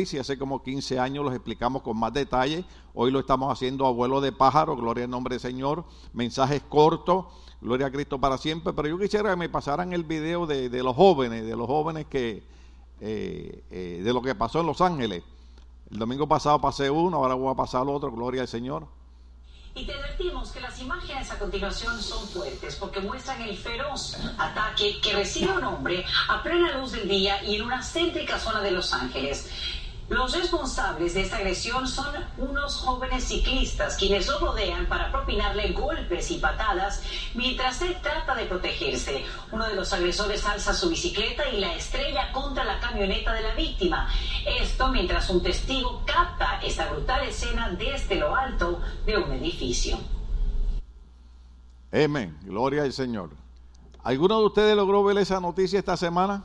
y hace como 15 años los explicamos con más detalle. Hoy lo estamos haciendo abuelo de pájaro, gloria al nombre del Señor. Mensajes cortos, gloria a Cristo para siempre. Pero yo quisiera que me pasaran el video de, los jóvenes, de los jóvenes que, eh, eh, de lo que pasó en Los Ángeles. El domingo pasado pasé uno, ahora voy a pasar otro, gloria al Señor. Y te advertimos que las imágenes a continuación son fuertes porque muestran el feroz ataque que recibe un hombre a plena luz del día y en una céntrica zona de Los Ángeles. Los responsables de esta agresión son unos jóvenes ciclistas quienes lo rodean para propinarle golpes y patadas mientras él trata de protegerse. Uno de los agresores alza su bicicleta y la estrella contra la camioneta de la víctima. Esto mientras un testigo capta esta brutal escena desde lo alto de un edificio. Amén. Gloria al Señor. ¿Alguno de ustedes logró ver esa noticia esta semana?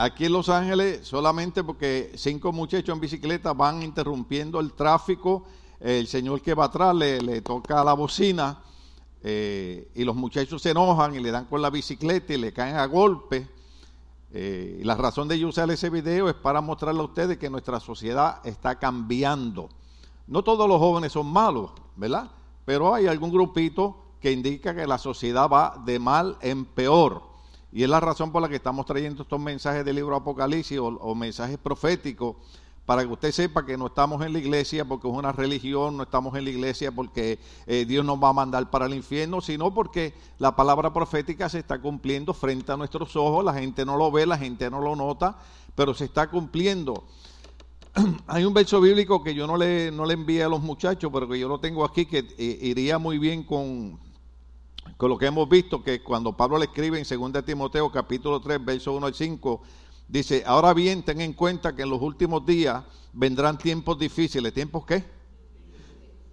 Aquí en Los Ángeles, solamente porque cinco muchachos en bicicleta van interrumpiendo el tráfico, el señor que va atrás le, toca la bocina eh, y los muchachos se enojan y le dan con la bicicleta y le caen a golpe. Eh, y la razón de yo usar ese video es para mostrarle a ustedes que nuestra sociedad está cambiando. No todos los jóvenes son malos, ¿verdad? Pero hay algún grupito que indica que la sociedad va de mal en peor. Y es la razón por la que estamos trayendo estos mensajes del libro Apocalipsis o, mensajes proféticos, para que usted sepa que no estamos en la iglesia porque es una religión, no estamos en la iglesia porque eh, Dios nos va a mandar para el infierno, sino porque la palabra profética se está cumpliendo frente a nuestros ojos, la gente no lo ve, la gente no lo nota, pero se está cumpliendo. Hay un verso bíblico que yo no le, no le envié a los muchachos, pero que yo lo tengo aquí, que eh, iría muy bien con, con lo que hemos visto que cuando Pablo le escribe en 2 Timoteo capítulo 3, verso 1 al 5, dice, ahora bien, ten en cuenta que en los últimos días vendrán tiempos difíciles. ¿Tiempos qué?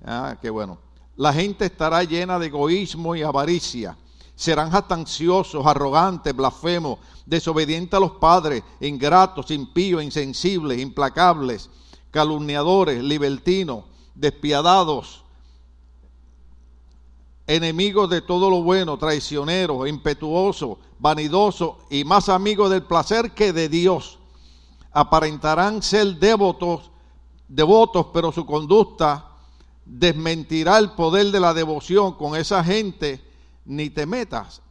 Ah, qué bueno. La gente estará llena de egoísmo y avaricia. Serán jactanciosos, arrogantes, blasfemos, desobedientes a los padres, ingratos, impíos, insensibles, implacables, calumniadores, libertinos, despiadados enemigos de todo lo bueno, traicioneros, impetuosos, vanidosos y más amigos del placer que de Dios. Aparentarán ser devotos, devotos, pero su conducta desmentirá el poder de la devoción. Con esa gente ni te metas.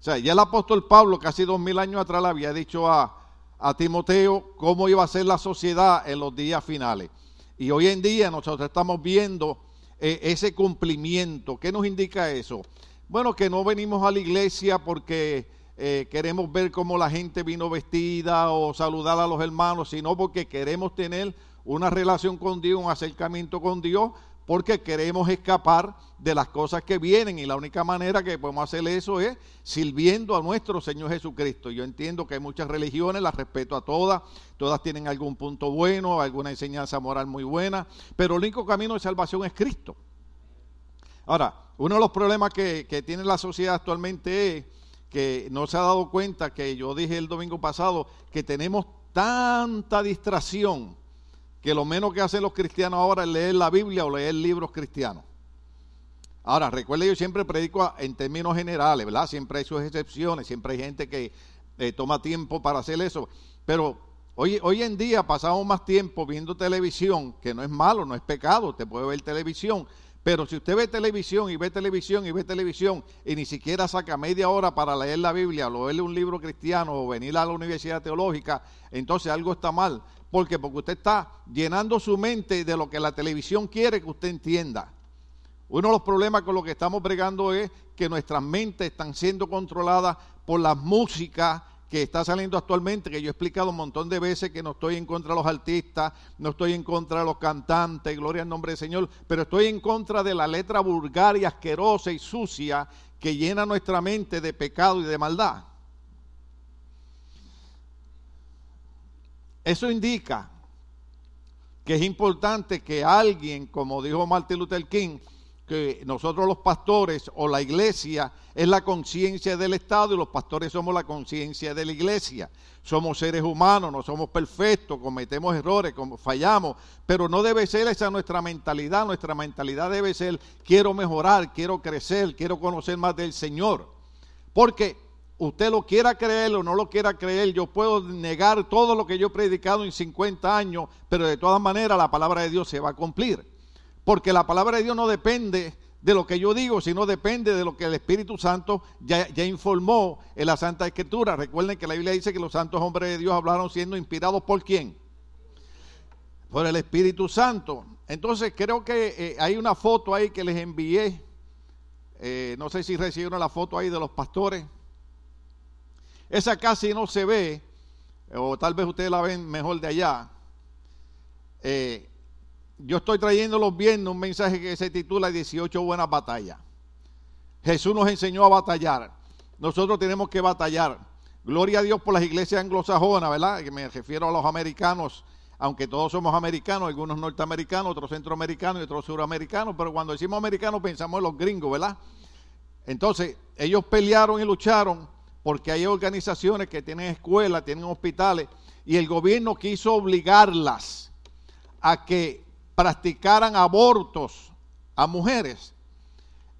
O sea, ya el apóstol Pablo, casi dos mil años atrás, le había dicho a, a Timoteo cómo iba a ser la sociedad en los días finales. Y hoy en día nosotros estamos viendo eh, ese cumplimiento. ¿Qué nos indica eso? Bueno, que no venimos a la iglesia porque eh, queremos ver cómo la gente vino vestida o saludar a los hermanos, sino porque queremos tener una relación con Dios, un acercamiento con Dios, porque queremos escapar de las cosas que vienen y la única manera que podemos hacer eso es sirviendo a nuestro Señor Jesucristo. Yo entiendo que hay muchas religiones, las respeto a todas, todas tienen algún punto bueno, alguna enseñanza moral muy buena, pero el único camino de salvación es Cristo. Ahora, uno de los problemas que, tiene la sociedad actualmente es que no se ha dado cuenta que yo dije el domingo pasado que tenemos tanta distracción que lo menos que hacen los cristianos ahora es leer la Biblia o leer libros cristianos. Ahora, recuerde, yo siempre predico en términos generales, ¿verdad? Siempre hay sus excepciones, siempre hay gente que eh, toma tiempo para hacer eso. Pero hoy, hoy en día pasamos más tiempo viendo televisión, que no es malo, no es pecado, usted puede ver televisión. Pero si usted ve televisión y ve televisión y ve televisión y ni siquiera saca media hora para leer la Biblia, o leerle un libro cristiano o venir a la universidad teológica, entonces algo está mal. ¿Por qué? Porque usted está llenando su mente de lo que la televisión quiere que usted entienda. Uno de los problemas con lo que estamos bregando es que nuestras mentes están siendo controladas por la música que está saliendo actualmente, que yo he explicado un montón de veces que no estoy en contra de los artistas, no estoy en contra de los cantantes, gloria al nombre del Señor, pero estoy en contra de la letra vulgar y asquerosa y sucia que llena nuestra mente de pecado y de maldad. Eso indica que es importante que alguien, como dijo Martin Luther King, que nosotros los pastores o la iglesia es la conciencia del Estado y los pastores somos la conciencia de la iglesia. Somos seres humanos, no somos perfectos, cometemos errores, fallamos, pero no debe ser esa nuestra mentalidad. Nuestra mentalidad debe ser quiero mejorar, quiero crecer, quiero conocer más del Señor. Porque usted lo quiera creer o no lo quiera creer, yo puedo negar todo lo que yo he predicado en 50 años, pero de todas maneras la palabra de Dios se va a cumplir. Porque la palabra de Dios no depende de lo que yo digo, sino depende de lo que el Espíritu Santo ya, ya, informó en la Santa Escritura. Recuerden que la Biblia dice que los santos hombres de Dios hablaron siendo inspirados por quién? Por el Espíritu Santo. Entonces creo que eh, hay una foto ahí que les envié. Eh, no sé si recibieron la foto ahí de los pastores. Esa casi no se ve, o tal vez ustedes la ven mejor de allá. Eh, yo estoy trayendo los viernes un mensaje que se titula 18 buenas batallas. Jesús nos enseñó a batallar. Nosotros tenemos que batallar. Gloria a Dios por las iglesias anglosajonas, ¿verdad? Me refiero a los americanos, aunque todos somos americanos, algunos norteamericanos, otros centroamericanos y otros suramericanos, pero cuando decimos americanos pensamos en los gringos, ¿verdad? Entonces, ellos pelearon y lucharon porque hay organizaciones que tienen escuelas, tienen hospitales, y el gobierno quiso obligarlas a que practicaran abortos a mujeres.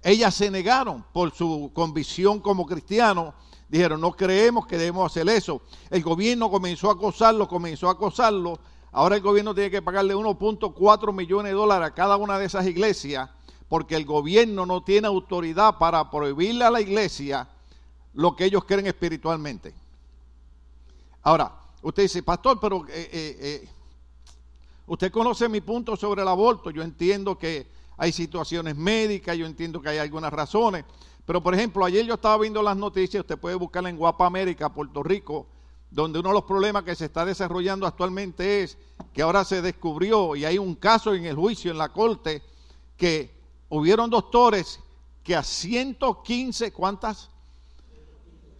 Ellas se negaron por su convicción como cristianos. Dijeron, no creemos que debemos hacer eso. El gobierno comenzó a acosarlo, comenzó a acosarlo. Ahora el gobierno tiene que pagarle 1.4 millones de dólares a cada una de esas iglesias porque el gobierno no tiene autoridad para prohibirle a la iglesia lo que ellos creen espiritualmente. Ahora, usted dice, pastor, pero eh, eh, eh Usted conoce mi punto sobre el aborto. Yo entiendo que hay situaciones médicas, yo entiendo que hay algunas razones. Pero, por ejemplo, ayer yo estaba viendo las noticias, usted puede buscarla en Guapa América, Puerto Rico, donde uno de los problemas que se está desarrollando actualmente es que ahora se descubrió y hay un caso en el juicio, en la corte, que hubieron doctores que a 115, ¿cuántas?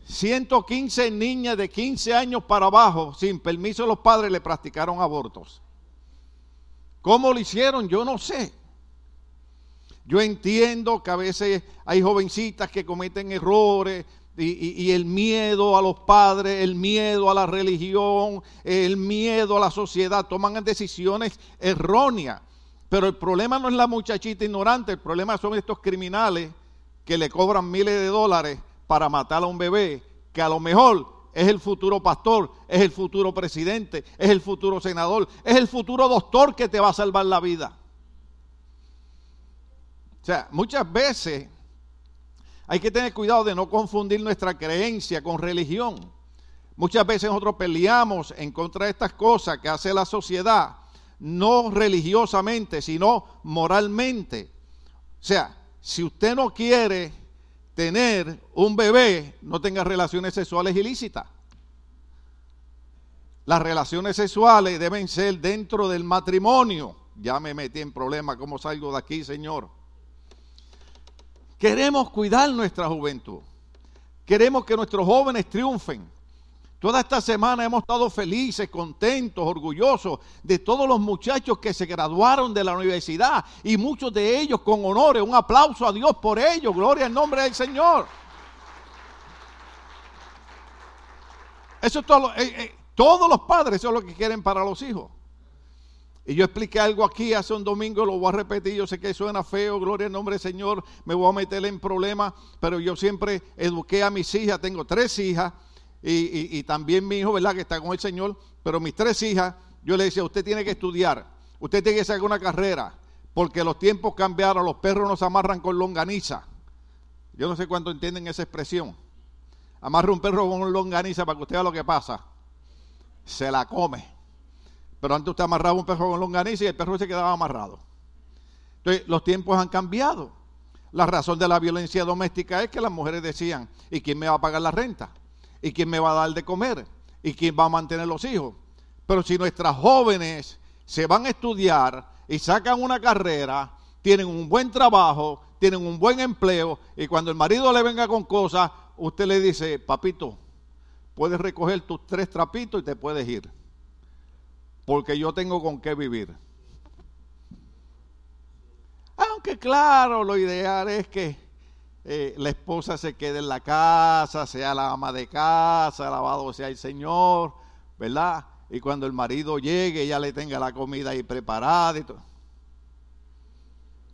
115 niñas de 15 años para abajo, sin permiso de los padres, le practicaron abortos. ¿Cómo lo hicieron? Yo no sé. Yo entiendo que a veces hay jovencitas que cometen errores y, el miedo a los padres, el miedo a la religión, el miedo a la sociedad, toman decisiones erróneas. Pero el problema no es la muchachita ignorante, el problema son estos criminales que le cobran miles de dólares para matar a un bebé, que a lo mejor es el futuro pastor, es el futuro presidente, es el futuro senador, es el futuro doctor que te va a salvar la vida. O sea, muchas veces hay que tener cuidado de no confundir nuestra creencia con religión. Muchas veces nosotros peleamos en contra de estas cosas que hace la sociedad, no religiosamente, sino moralmente. O sea, si usted no quiere tener un bebé, no tenga relaciones sexuales ilícitas. Las relaciones sexuales deben ser dentro del matrimonio. Ya me metí en problemas, ¿cómo salgo de aquí, Señor? Queremos cuidar nuestra juventud. Queremos que nuestros jóvenes triunfen. Toda esta semana hemos estado felices, contentos, orgullosos de todos los muchachos que se graduaron de la universidad y muchos de ellos con honores. Un aplauso a Dios por ellos. Gloria al nombre del Señor. Eso es todo. Eh, eh, todos los padres, es lo que quieren para los hijos. Y yo expliqué algo aquí hace un domingo, lo voy a repetir, yo sé que suena feo, gloria al nombre del Señor, me voy a meter en problemas, pero yo siempre eduqué a mis hijas, tengo tres hijas, y, también mi hijo, ¿verdad? Que está con el Señor. Pero mis tres hijas, yo le decía, usted tiene que estudiar, usted tiene que sacar una carrera, porque los tiempos cambiaron, los perros nos amarran con longaniza. Yo no sé cuánto entienden esa expresión. Amarra un perro con longaniza para que usted vea lo que pasa. Se la come. Pero antes usted amarraba un perro con longaniza y el perro se quedaba amarrado. Entonces, los tiempos han cambiado. La razón de la violencia doméstica es que las mujeres decían, ¿y quién me va a pagar la renta? ¿Y quién me va a dar de comer? ¿Y quién va a mantener los hijos? Pero si nuestras jóvenes se van a estudiar y sacan una carrera, tienen un buen trabajo, tienen un buen empleo, y cuando el marido le venga con cosas, usted le dice, papito, puedes recoger tus tres trapitos y te puedes ir. Porque yo tengo con qué vivir. Aunque claro, lo ideal es que eh, la esposa se quede en la casa, sea la ama de casa, alabado sea el Señor, ¿verdad? Y cuando el marido llegue, ya le tenga la comida ahí preparada y todo.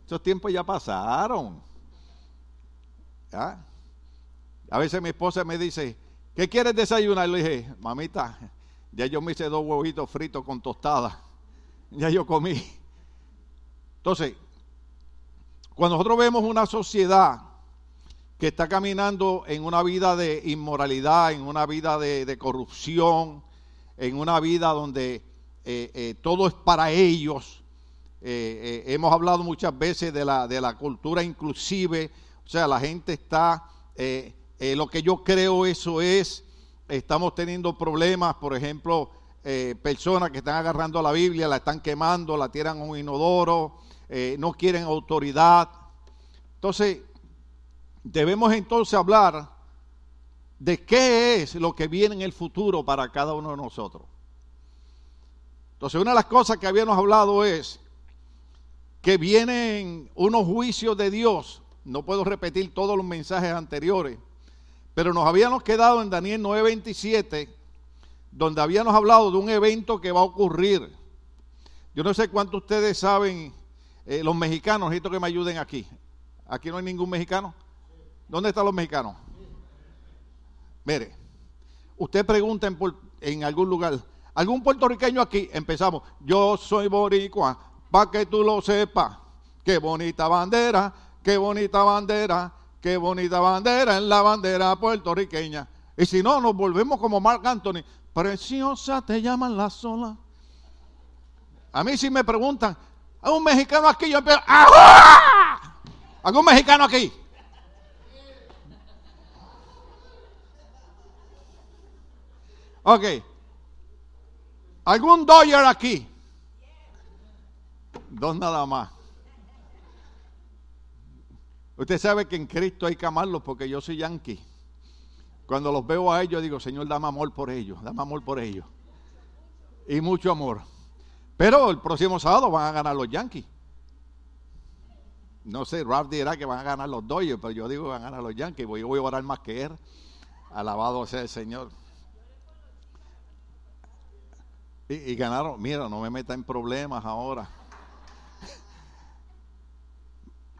Esos tiempos ya pasaron. A veces mi esposa me dice, ¿qué quieres desayunar? Le dije, mamita, ya yo me hice dos huevitos fritos con tostada. Ya yo comí. Entonces, cuando nosotros vemos una sociedad que está caminando en una vida de inmoralidad, en una vida de, corrupción, en una vida donde eh, eh, todo es para ellos. Eh, hemos hablado muchas veces de la, de la cultura inclusive, o sea, la gente está, lo que yo creo eso es, estamos teniendo problemas, por ejemplo, personas que están agarrando la Biblia, la están quemando, la tiran a un inodoro, no quieren autoridad. Entonces, debemos entonces hablar de qué es lo que viene en el futuro para cada uno de nosotros. Entonces, una de las cosas que habíamos hablado es que vienen unos juicios de Dios. No puedo repetir todos los mensajes anteriores, pero nos habíamos quedado en Daniel 9:27, donde habíamos hablado de un evento que va a ocurrir. Yo no sé cuántos ustedes saben, eh, los mexicanos, necesito que me ayuden aquí. Aquí no hay ningún mexicano. ¿Dónde están los mexicanos? Mire, usted pregunta en, algún lugar, ¿algún puertorriqueño aquí? Empezamos, yo soy boricua, para que tú lo sepas. Qué bonita bandera, qué bonita bandera, qué bonita bandera en la bandera puertorriqueña. Y si no, nos volvemos como Mark Anthony. Preciosa te llaman la sola. A mí si me preguntan, ¿hay un mexicano aquí? Yo empiezo, ¡Ajá! ¿Algún mexicano aquí? Ok. ¿Algún Dodger aquí? Dos nada más. Usted sabe que en Cristo hay que amarlos porque yo soy yankee. Cuando los veo a ellos digo, Señor, dame amor por ellos, dame amor por ellos. Y mucho amor. Pero el próximo sábado van a ganar los Yankees. No sé, Ralph dirá que van a ganar los Dodgers, pero yo digo que van a ganar los Yankees, yo voy a orar más que él. Alabado sea el Señor. Y, ganaron, mira, no me meta en problemas ahora.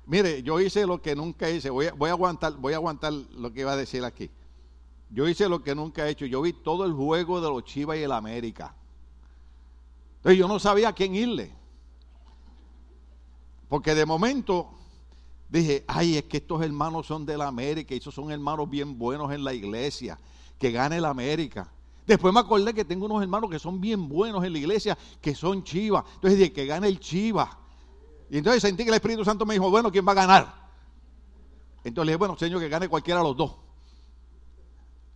Mire, yo hice lo que nunca hice. Voy a, voy a, aguantar, voy a aguantar lo que iba a decir aquí. Yo hice lo que nunca he hecho. Yo vi todo el juego de los Chivas y el América. Entonces yo no sabía a quién irle. Porque de momento dije, ay, es que estos hermanos son de la América esos son hermanos bien buenos en la iglesia. Que gane la América. Después me acordé que tengo unos hermanos que son bien buenos en la iglesia, que son chivas. Entonces dije, que gane el chiva. Y entonces sentí que el Espíritu Santo me dijo, bueno, ¿quién va a ganar? Entonces le dije, bueno, Señor, que gane cualquiera de los dos.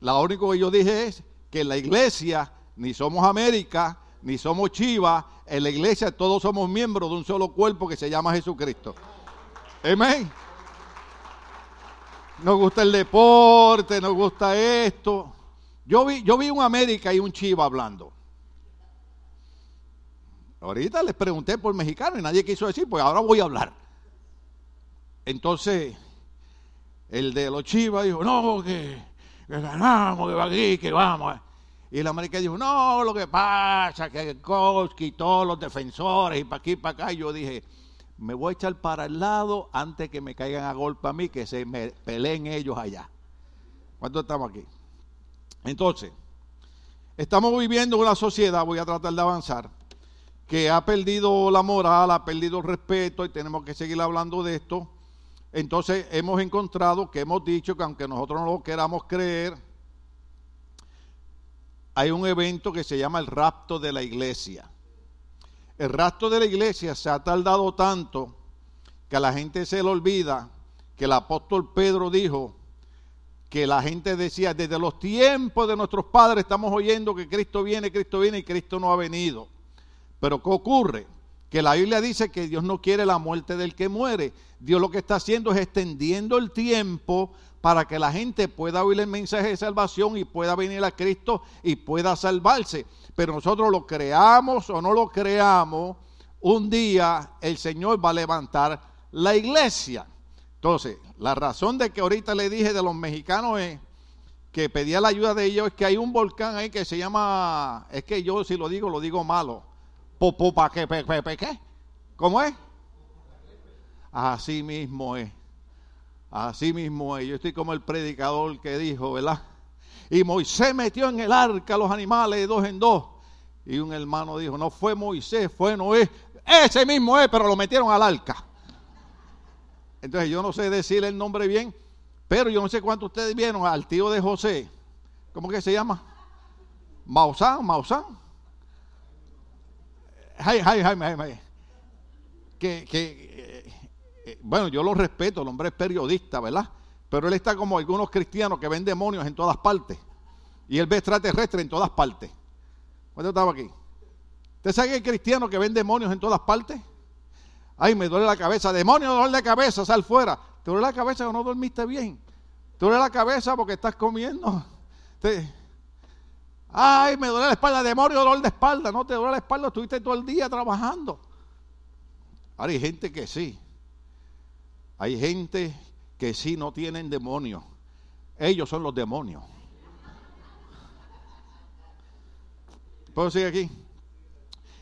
Lo único que yo dije es que en la iglesia ni somos América, ni somos Chivas. En la iglesia todos somos miembros de un solo cuerpo que se llama Jesucristo. Amén. Nos gusta el deporte, nos gusta esto. Yo vi, yo vi un América y un Chiva hablando. Ahorita les pregunté por mexicano y nadie quiso decir, pues ahora voy a hablar. Entonces, el de los Chivas dijo, no, que, ganamos, que va aquí, que vamos. Y el América dijo, no, lo que pasa, que Koski, todos los defensores, y para aquí, para acá. Y yo dije, me voy a echar para el lado antes que me caigan a golpe a mí, que se me peleen ellos allá. ¿Cuántos estamos aquí? Entonces, estamos viviendo una sociedad, voy a tratar de avanzar, que ha perdido la moral, ha perdido el respeto y tenemos que seguir hablando de esto. Entonces hemos encontrado que hemos dicho que aunque nosotros no lo queramos creer, hay un evento que se llama el rapto de la iglesia. El rapto de la iglesia se ha tardado tanto que a la gente se le olvida que el apóstol Pedro dijo, que la gente decía, desde los tiempos de nuestros padres estamos oyendo que Cristo viene, Cristo viene y Cristo no ha venido. Pero ¿qué ocurre? Que la Biblia dice que Dios no quiere la muerte del que muere. Dios lo que está haciendo es extendiendo el tiempo para que la gente pueda oír el mensaje de salvación y pueda venir a Cristo y pueda salvarse. Pero nosotros lo creamos o no lo creamos, un día el Señor va a levantar la iglesia. Entonces, la razón de que ahorita le dije de los mexicanos es que pedía la ayuda de ellos es que hay un volcán ahí que se llama, es que yo si lo digo, lo digo malo. Popopa, ¿qué? ¿Cómo es? Así mismo es. Así mismo es. Yo estoy como el predicador que dijo, ¿verdad? Y Moisés metió en el arca los animales de dos en dos. Y un hermano dijo, no fue Moisés, fue Noé. Ese mismo es, pero lo metieron al arca. Entonces yo no sé decirle el nombre bien, pero yo no sé cuántos ustedes vieron al tío de José. ¿Cómo que se llama? Mausán, Mausán. Ay, ay, ay, Que, que eh, eh, bueno, yo lo respeto, el hombre es periodista, ¿verdad? Pero él está como algunos cristianos que ven demonios en todas partes. Y él ve extraterrestres en todas partes. ¿Cuándo estaba aquí? ¿Usted sabe que hay cristianos que ven demonios en todas partes? Ay, me duele la cabeza. Demonio, dolor de cabeza, sal fuera. ¿Te duele la cabeza o no dormiste bien? ¿Te duele la cabeza porque estás comiendo? Ay, me duele la espalda. Demonio, dolor de espalda. No te duele la espalda, estuviste todo el día trabajando. Ahora hay gente que sí. Hay gente que sí no tienen demonios. Ellos son los demonios. ¿Puedo seguir aquí?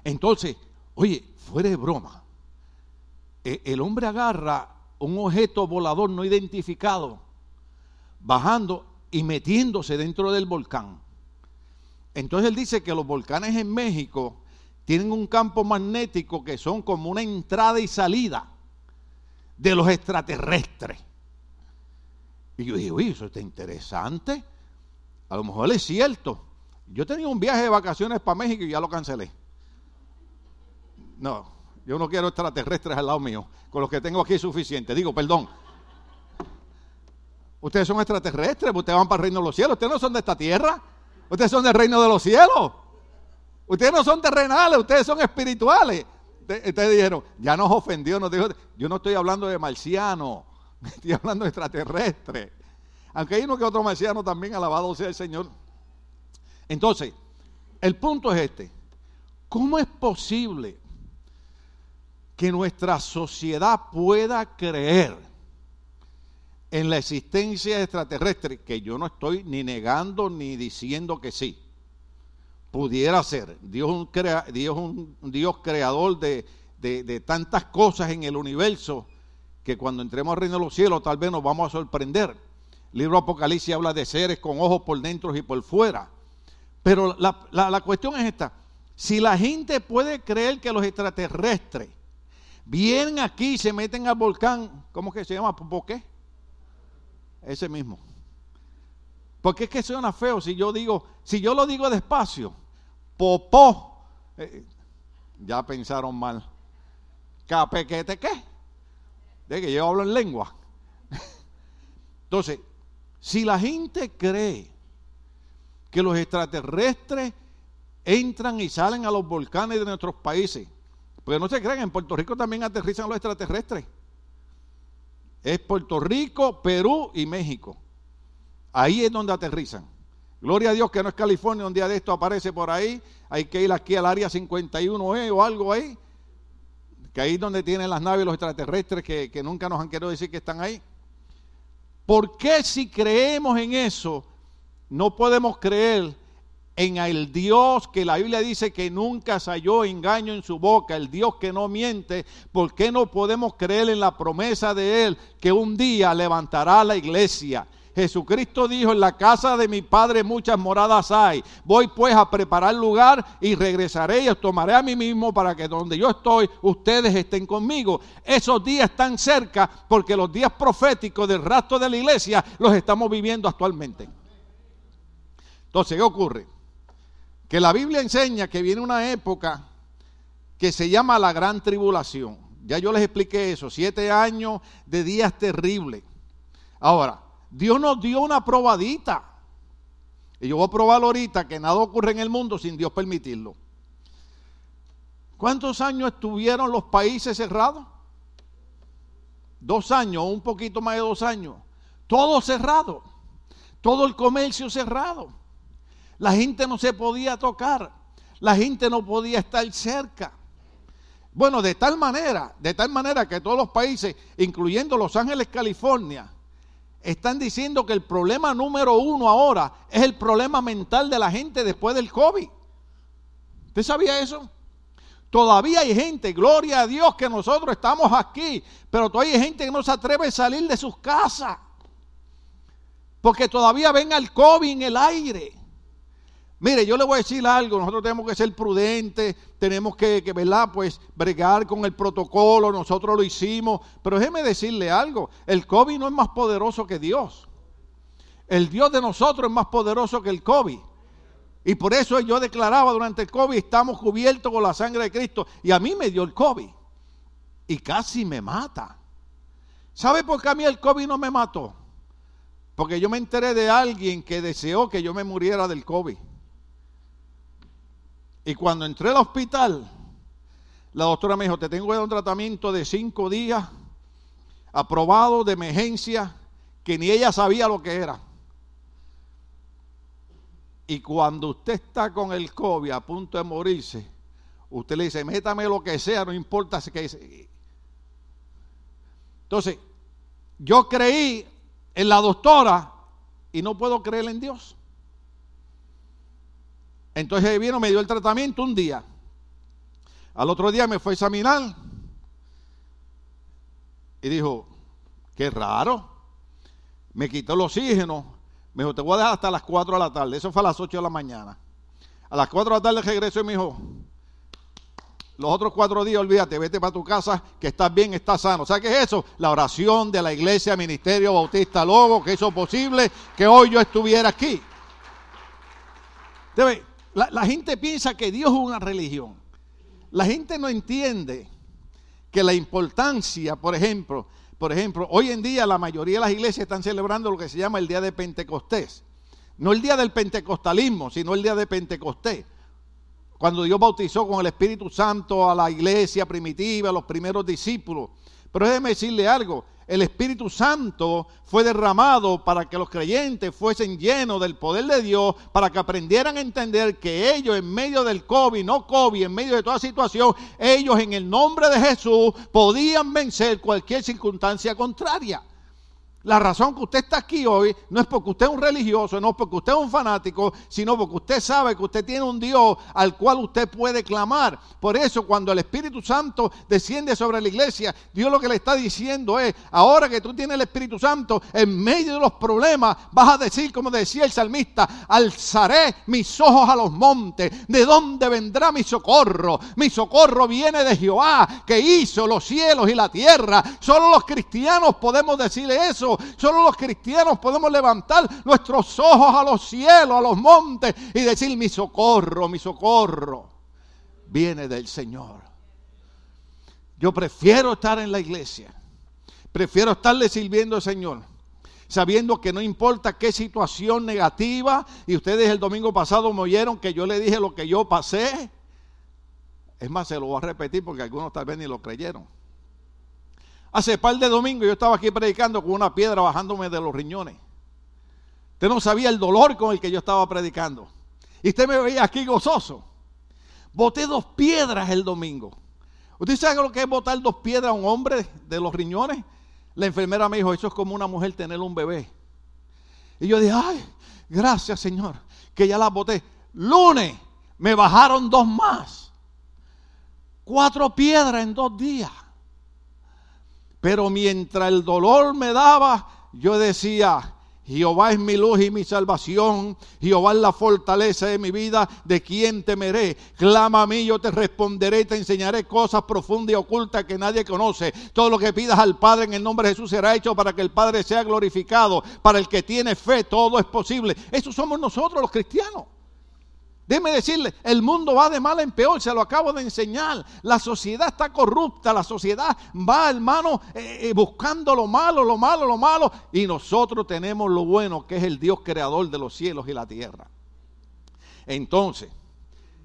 Entonces, oye, fuera de broma. E, el hombre agarra un objeto volador no identificado, bajando y metiéndose dentro del volcán. Entonces él dice que los volcanes en México tienen un campo magnético que son como una entrada y salida de los extraterrestres. Y yo dije, uy, eso está interesante. A lo mejor es cierto. Yo tenía un viaje de vacaciones para México y ya lo cancelé. No, yo no quiero extraterrestres al lado mío. Con los que tengo aquí es suficiente. Digo, perdón. Ustedes son extraterrestres, ustedes van para el reino de los cielos. Ustedes no son de esta tierra. Ustedes son del reino de los cielos. Ustedes no son terrenales, ustedes son espirituales. Ustedes dijeron, ya nos ofendió, nos dijo, yo no estoy hablando de marciano, estoy hablando de extraterrestre. Aunque hay uno que otro marciano también, alabado sea el Señor. Entonces, el punto es este. ¿Cómo es posible que nuestra sociedad pueda creer en la existencia extraterrestre, que yo no estoy ni negando ni diciendo que sí. Pudiera ser. Dios un, crea, Dios un Dios creador de, de, tantas cosas en el universo que cuando entremos al reino de los cielos tal vez nos vamos a sorprender. El libro Apocalipsis habla de seres con ojos por dentro y por fuera. Pero la, la, la cuestión es esta. Si la gente puede creer que los extraterrestres vienen aquí se meten al volcán, ¿cómo que se llama? ¿Por qué? Ese mismo. Porque es que suena feo si yo digo, si yo lo digo despacio, popó. Eh, ya pensaron mal. ¿Capequete qué? De que yo hablo en lengua. Entonces, si la gente cree que los extraterrestres entran y salen a los volcanes de nuestros países, porque no se crean, en Puerto Rico también aterrizan los extraterrestres. Es Puerto Rico, Perú y México. Ahí es donde aterrizan. Gloria a Dios que no es California, un día de esto aparece por ahí. Hay que ir aquí al área 51E o algo ahí. Que ahí es donde tienen las naves los extraterrestres que, que nunca nos han querido decir que están ahí. ¿Por qué si creemos en eso no podemos creer en el Dios que la Biblia dice que nunca halló engaño en su boca, el Dios que no miente, ¿por qué no podemos creer en la promesa de Él que un día levantará la iglesia? Jesucristo dijo, en la casa de mi Padre muchas moradas hay. Voy pues a preparar lugar y regresaré y os tomaré a mí mismo para que donde yo estoy, ustedes estén conmigo. Esos días están cerca porque los días proféticos del rastro de la iglesia los estamos viviendo actualmente. Entonces, ¿qué ocurre? Que la Biblia enseña que viene una época que se llama la gran tribulación. Ya yo les expliqué eso, siete años de días terribles. Ahora, Dios nos dio una probadita. Y yo voy a probar ahorita que nada ocurre en el mundo sin Dios permitirlo. ¿Cuántos años estuvieron los países cerrados? Dos años, un poquito más de dos años. Todo cerrado. Todo el comercio cerrado. La gente no se podía tocar. La gente no podía estar cerca. Bueno, de tal manera, de tal manera que todos los países, incluyendo Los Ángeles, California, están diciendo que el problema número uno ahora es el problema mental de la gente después del COVID. ¿Usted sabía eso? Todavía hay gente, gloria a Dios que nosotros estamos aquí, pero todavía hay gente que no se atreve a salir de sus casas. porque todavía ven al COVID en el aire. Mire, yo le voy a decir algo, nosotros tenemos que ser prudentes, tenemos que, ¿verdad? Pues bregar con el protocolo, nosotros lo hicimos, pero déjeme decirle algo, el COVID no es más poderoso que Dios. El Dios de nosotros es más poderoso que el COVID. Y por eso yo declaraba durante el COVID, estamos cubiertos con la sangre de Cristo. Y a mí me dio el COVID. Y casi me mata. ¿Sabe por qué a mí el COVID no me mató? Porque yo me enteré de alguien que deseó que yo me muriera del COVID. Y cuando entré al hospital, la doctora me dijo, te tengo un tratamiento de cinco días, aprobado de emergencia, que ni ella sabía lo que era. Y cuando usted está con el COVID a punto de morirse, usted le dice, métame lo que sea, no importa si que Entonces, yo creí en la doctora y no puedo creer en Dios. Entonces vino, me dio el tratamiento un día. Al otro día me fue a examinar y dijo, qué raro. Me quitó el oxígeno, me dijo, te voy a dejar hasta las 4 de la tarde. Eso fue a las 8 de la mañana. A las 4 de la tarde regreso y me dijo, los otros cuatro días, olvídate, vete para tu casa, que estás bien, estás sano. ¿Sabes qué es eso? La oración de la iglesia Ministerio Bautista Logo, que hizo posible que hoy yo estuviera aquí. Debe, la, gente piensa que Dios es una religión. La gente no entiende que la importancia, por ejemplo, por ejemplo, hoy en día la mayoría de las iglesias están celebrando lo que se llama el día de Pentecostés. No el día del pentecostalismo, sino el día de Pentecostés. Cuando Dios bautizó con el Espíritu Santo a la iglesia primitiva, a los primeros discípulos. Pero déjeme decirle algo, el Espíritu Santo fue derramado para que los creyentes fuesen llenos del poder de Dios, para que aprendieran a entender que ellos en medio del COVID, no COVID, en medio de toda situación, ellos en el nombre de Jesús podían vencer cualquier circunstancia contraria. La razón que usted está aquí hoy no es porque usted es un religioso, no es porque usted es un fanático, sino porque usted sabe que usted tiene un Dios al cual usted puede clamar. Por eso cuando el Espíritu Santo desciende sobre la iglesia, Dios lo que le está diciendo es, ahora que tú tienes el Espíritu Santo, en medio de los problemas, vas a decir, como decía el salmista, alzaré mis ojos a los montes, ¿de dónde vendrá mi socorro? Mi socorro viene de Jehová, que hizo los cielos y la tierra. Solo los cristianos podemos decirle eso Solo los cristianos podemos levantar nuestros ojos a los cielos, a los montes y decir, mi socorro, mi socorro viene del Señor. Yo prefiero estar en la iglesia. Prefiero estarle sirviendo al Señor sabiendo que no importa qué situación negativa, y ustedes el domingo pasado me oyeron que yo le dije lo que yo pasé. Es más, se lo voy a repetir porque algunos tal vez ni lo creyeron. Hace par de domingos yo estaba aquí predicando con una piedra bajándome de los riñones. Usted no sabía el dolor con el que yo estaba predicando. Y usted me veía aquí gozoso. Boté dos piedras el domingo. ¿Usted sabe lo que es botar dos piedras a un hombre de los riñones? La enfermera me dijo, eso es como una mujer tener un bebé. Y yo dije, ay, gracias Señor, que ya las boté. Lunes me bajaron dos más. Cuatro piedras en dos días. Pero mientras el dolor me daba, yo decía, Jehová es mi luz y mi salvación. Jehová es la fortaleza de mi vida. ¿De quién temeré? Clama a mí, yo te responderé y te enseñaré cosas profundas y ocultas que nadie conoce. Todo lo que pidas al Padre en el nombre de Jesús será hecho para que el Padre sea glorificado. Para el que tiene fe, todo es posible. Eso somos nosotros los cristianos. Déjeme decirle, el mundo va de mal en peor, se lo acabo de enseñar. La sociedad está corrupta, la sociedad va, hermano, eh, eh, buscando lo malo, lo malo, lo malo. Y nosotros tenemos lo bueno, que es el Dios creador de los cielos y la tierra. Entonces,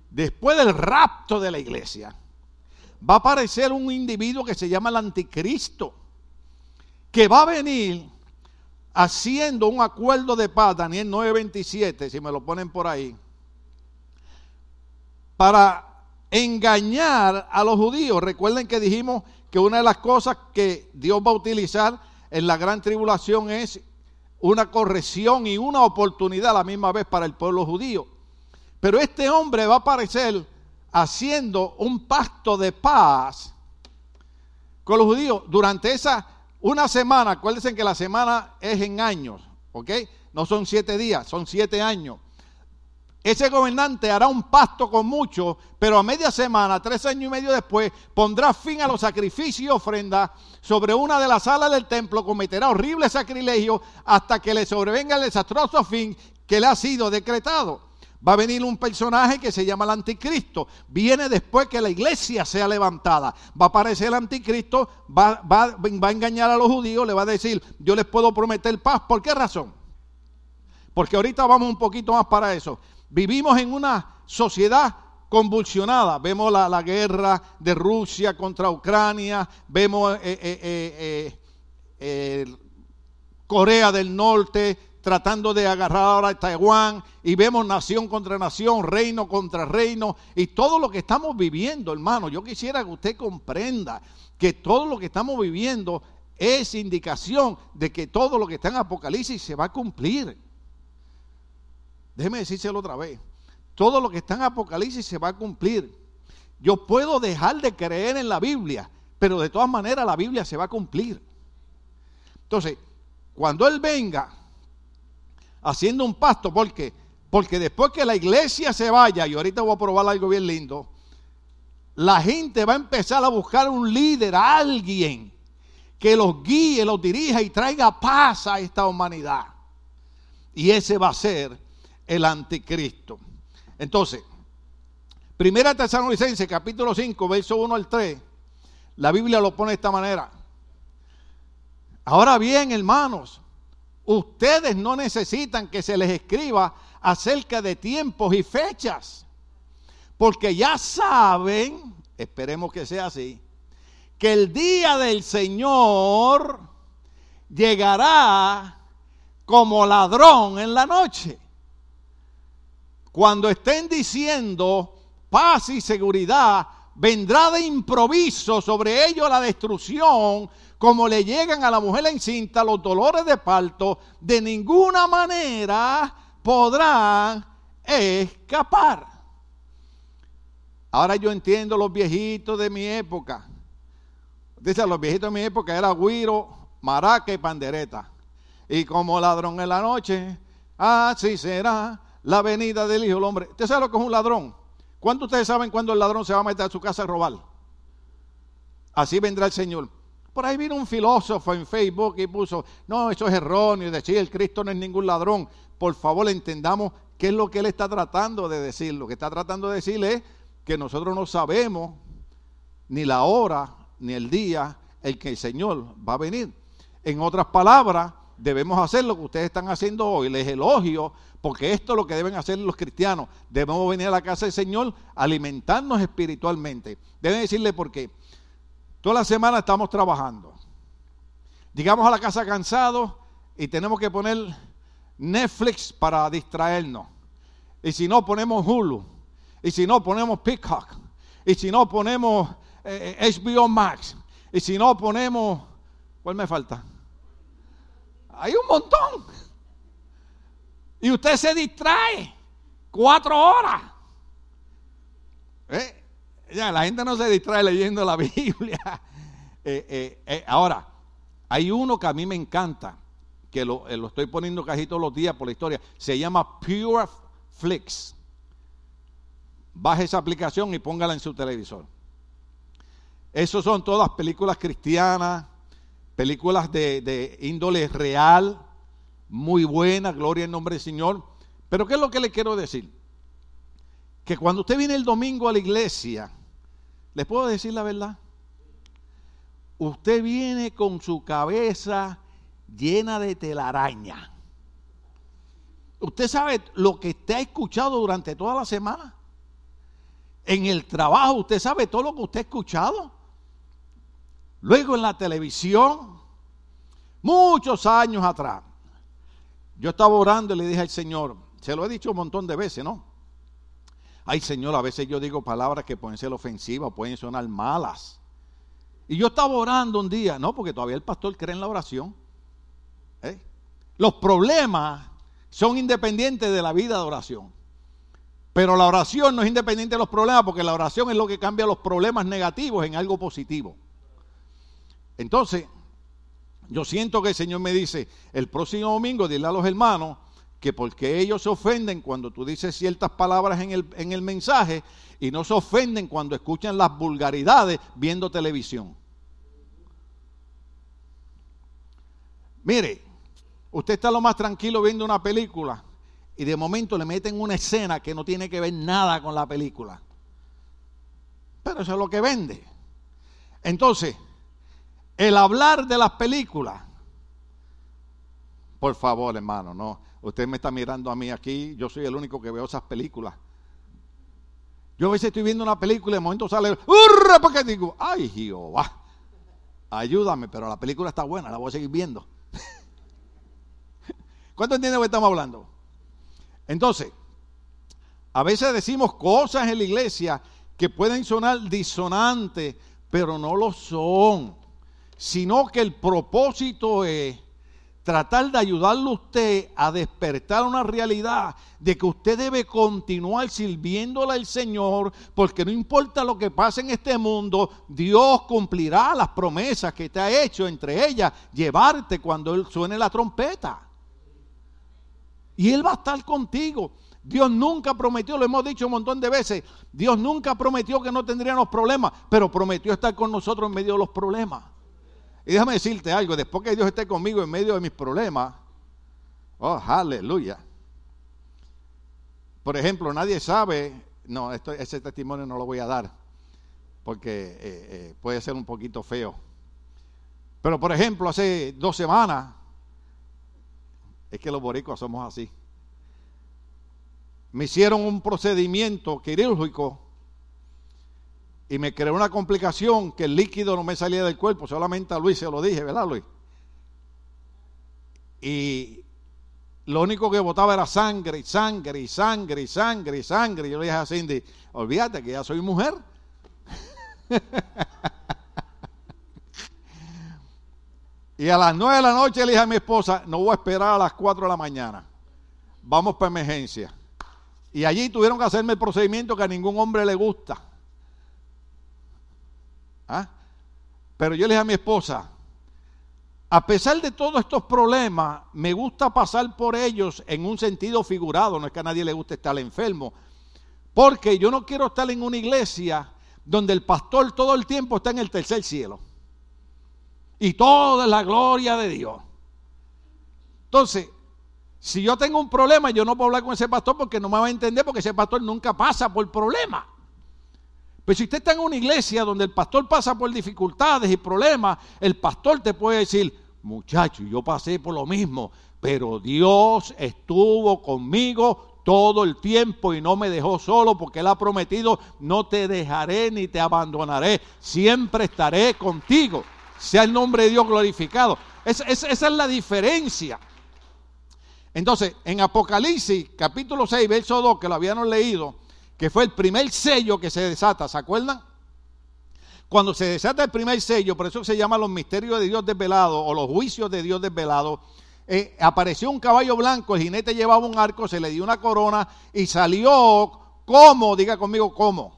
después del rapto de la iglesia, va a aparecer un individuo que se llama el anticristo, que va a venir haciendo un acuerdo de paz, Daniel 9:27, si me lo ponen por ahí para engañar a los judíos. Recuerden que dijimos que una de las cosas que Dios va a utilizar en la gran tribulación es una corrección y una oportunidad a la misma vez para el pueblo judío. Pero este hombre va a aparecer haciendo un pacto de paz con los judíos durante esa una semana. Acuérdense que la semana es en años, ¿ok? no son siete días, son siete años. Ese gobernante hará un pacto con muchos, pero a media semana, tres años y medio después, pondrá fin a los sacrificios y ofrendas sobre una de las salas del templo, cometerá horrible sacrilegio hasta que le sobrevenga el desastroso fin que le ha sido decretado. Va a venir un personaje que se llama el anticristo. Viene después que la iglesia sea levantada. Va a aparecer el anticristo, va, va, va a engañar a los judíos, le va a decir, yo les puedo prometer paz. ¿Por qué razón? Porque ahorita vamos un poquito más para eso. Vivimos en una sociedad convulsionada. Vemos la, la guerra de Rusia contra Ucrania, vemos eh, eh, eh, Corea del Norte tratando de agarrar ahora a Taiwán y vemos nación contra nación, reino contra reino y todo lo que estamos viviendo, hermano. Yo quisiera que usted comprenda que todo lo que estamos viviendo es indicación de que todo lo que está en Apocalipsis se va a cumplir. Déjeme decírselo otra vez. Todo lo que está en Apocalipsis se va a cumplir. Yo puedo dejar de creer en la Biblia, pero de todas maneras la Biblia se va a cumplir. Entonces, cuando Él venga haciendo un pasto, ¿por qué? Porque después que la iglesia se vaya, y ahorita voy a probar algo bien lindo, la gente va a empezar a buscar un líder, a alguien que los guíe, los dirija y traiga paz a esta humanidad. Y ese va a ser el anticristo. Entonces, Primera Tesalonicense, capítulo 5, verso 1 al 3, la Biblia lo pone de esta manera. Ahora bien, hermanos, ustedes no necesitan que se les escriba acerca de tiempos y fechas, porque ya saben, esperemos que sea así, que el día del Señor llegará como ladrón en la noche cuando estén diciendo paz y seguridad, vendrá de improviso sobre ellos la destrucción, como le llegan a la mujer encinta los dolores de parto, de ninguna manera podrán escapar. Ahora yo entiendo los viejitos de mi época. Dice, los viejitos de mi época era guiro, maraca y pandereta. Y como ladrón en la noche, así será la venida del Hijo del Hombre. ¿Usted sabe lo que es un ladrón? ¿Cuántos ustedes saben cuándo el ladrón se va a meter a su casa a robar? Así vendrá el Señor. Por ahí vino un filósofo en Facebook y puso, no, eso es erróneo, decir el Cristo no es ningún ladrón. Por favor, entendamos qué es lo que él está tratando de decir. Lo que está tratando de decirle es que nosotros no sabemos ni la hora ni el día en que el Señor va a venir. En otras palabras, debemos hacer lo que ustedes están haciendo hoy. Les elogio porque esto es lo que deben hacer los cristianos. Debemos venir a la casa del Señor, alimentarnos espiritualmente. Deben decirle por qué. Toda la semana estamos trabajando. Llegamos a la casa cansados y tenemos que poner Netflix para distraernos. Y si no, ponemos Hulu. Y si no, ponemos Peacock. Y si no, ponemos HBO eh, Max. Y si no, ponemos... ¿Cuál me falta? Hay un montón. Y usted se distrae cuatro horas. ¿Eh? Ya, la gente no se distrae leyendo la Biblia. Eh, eh, ahora, hay uno que a mí me encanta, que lo, estoy poniendo casi todos los días por la historia. Se llama Pure Flix. Baje esa aplicación y póngala en su televisor. Esos son todas películas cristianas, películas de, de índole real, muy buena, gloria en nombre del Señor. Pero ¿qué es lo que le quiero decir? Que cuando usted viene el domingo a la iglesia, ¿le puedo decir la verdad? Usted viene con su cabeza llena de telaraña. Usted sabe lo que usted ha escuchado durante toda la semana. En el trabajo, usted sabe todo lo que usted ha escuchado. Luego en la televisión, muchos años atrás, yo estaba orando y le dije al Señor, se lo he dicho un montón de veces, ¿no? Ay Señor, a veces yo digo palabras que pueden ser ofensivas, pueden sonar malas. Y yo estaba orando un día, no, porque todavía el pastor cree en la oración. ¿eh? Los problemas son independientes de la vida de oración. Pero la oración no es independiente de los problemas, porque la oración es lo que cambia los problemas negativos en algo positivo. Entonces, yo siento que el Señor me dice, el próximo domingo dile a los hermanos que porque ellos se ofenden cuando tú dices ciertas palabras en el, en el mensaje y no se ofenden cuando escuchan las vulgaridades viendo televisión. Mire, usted está lo más tranquilo viendo una película y de momento le meten una escena que no tiene que ver nada con la película. Pero eso es lo que vende. Entonces, el hablar de las películas, por favor, hermano, no. Usted me está mirando a mí aquí, yo soy el único que veo esas películas. Yo a veces estoy viendo una película y de momento sale, ¡hurra! Porque digo, ¡ay, Jehová! Ayúdame, pero la película está buena, la voy a seguir viendo. ¿Cuánto entiende lo que estamos hablando? Entonces, a veces decimos cosas en la iglesia que pueden sonar disonantes, pero no lo son, sino que el propósito es tratar de ayudarle a usted a despertar una realidad de que usted debe continuar sirviéndole al Señor, porque no importa lo que pase en este mundo, Dios cumplirá las promesas que te ha hecho, entre ellas llevarte cuando Él suene la trompeta. Y Él va a estar contigo. Dios nunca prometió, lo hemos dicho un montón de veces, Dios nunca prometió que no tendríamos problemas, pero prometió estar con nosotros en medio de los problemas. Y déjame decirte algo, después que Dios esté conmigo en medio de mis problemas, oh, aleluya. Por ejemplo, nadie sabe, no, ese testimonio no lo voy a dar, porque eh, eh, puede ser un poquito feo. Pero por ejemplo, hace dos semanas, es que los boricuas somos así me hicieron un procedimiento quirúrgico y me creó una complicación que el líquido no me salía del cuerpo, solamente a Luis se lo dije, ¿verdad Luis? Y lo único que botaba era sangre sangre sangre sangre sangre. Y yo le dije a Cindy, olvídate que ya soy mujer. y a las nueve de la noche le dije a mi esposa, no voy a esperar a las cuatro de la mañana. Vamos para emergencia. Y allí tuvieron que hacerme el procedimiento que a ningún hombre le gusta. ¿Ah? Pero yo le dije a mi esposa, a pesar de todos estos problemas, me gusta pasar por ellos en un sentido figurado, no es que a nadie le guste estar enfermo, porque yo no quiero estar en una iglesia donde el pastor todo el tiempo está en el tercer cielo. Y toda la gloria de Dios. Entonces, si yo tengo un problema, yo no puedo hablar con ese pastor porque no me va a entender porque ese pastor nunca pasa por problemas. Pero si usted está en una iglesia donde el pastor pasa por dificultades y problemas, el pastor te puede decir, muchacho, yo pasé por lo mismo, pero Dios estuvo conmigo todo el tiempo y no me dejó solo porque Él ha prometido, no te dejaré ni te abandonaré, siempre estaré contigo. Sea el nombre de Dios glorificado. esa es la diferencia. Entonces, en Apocalipsis, capítulo 6, verso 2, que lo habíamos leído, que fue el primer sello que se desata, ¿se acuerdan? Cuando se desata el primer sello, por eso se llama los misterios de Dios desvelados o los juicios de Dios desvelados, eh, apareció un caballo blanco, el jinete llevaba un arco, se le dio una corona y salió como, diga conmigo, como.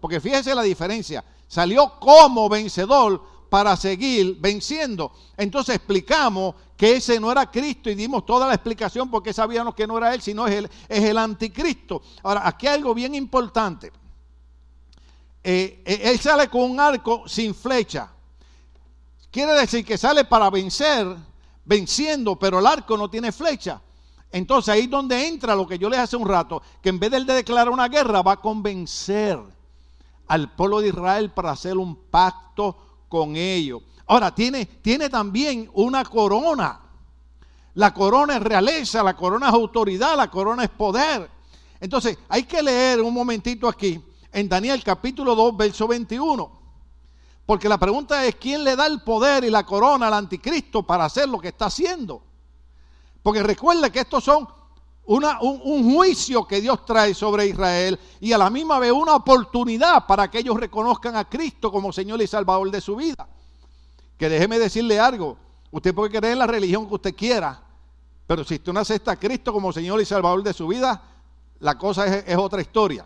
Porque fíjese la diferencia, salió como vencedor para seguir venciendo. Entonces explicamos que ese no era Cristo y dimos toda la explicación porque sabíamos que no era Él, sino es el, es el anticristo. Ahora, aquí hay algo bien importante. Eh, eh, él sale con un arco sin flecha. Quiere decir que sale para vencer, venciendo, pero el arco no tiene flecha. Entonces ahí es donde entra lo que yo les hace un rato, que en vez de declarar una guerra va a convencer al pueblo de Israel para hacer un pacto con ellos. Ahora, tiene, tiene también una corona. La corona es realeza, la corona es autoridad, la corona es poder. Entonces, hay que leer un momentito aquí en Daniel capítulo 2, verso 21. Porque la pregunta es, ¿quién le da el poder y la corona al anticristo para hacer lo que está haciendo? Porque recuerda que estos son un, juicio que Dios trae sobre Israel y a la misma vez una oportunidad para que ellos reconozcan a Cristo como Señor y Salvador de su vida. Que déjeme decirle algo, usted puede creer en la religión que usted quiera, pero si usted no acepta a Cristo como Señor y Salvador de su vida, la cosa es, es otra historia.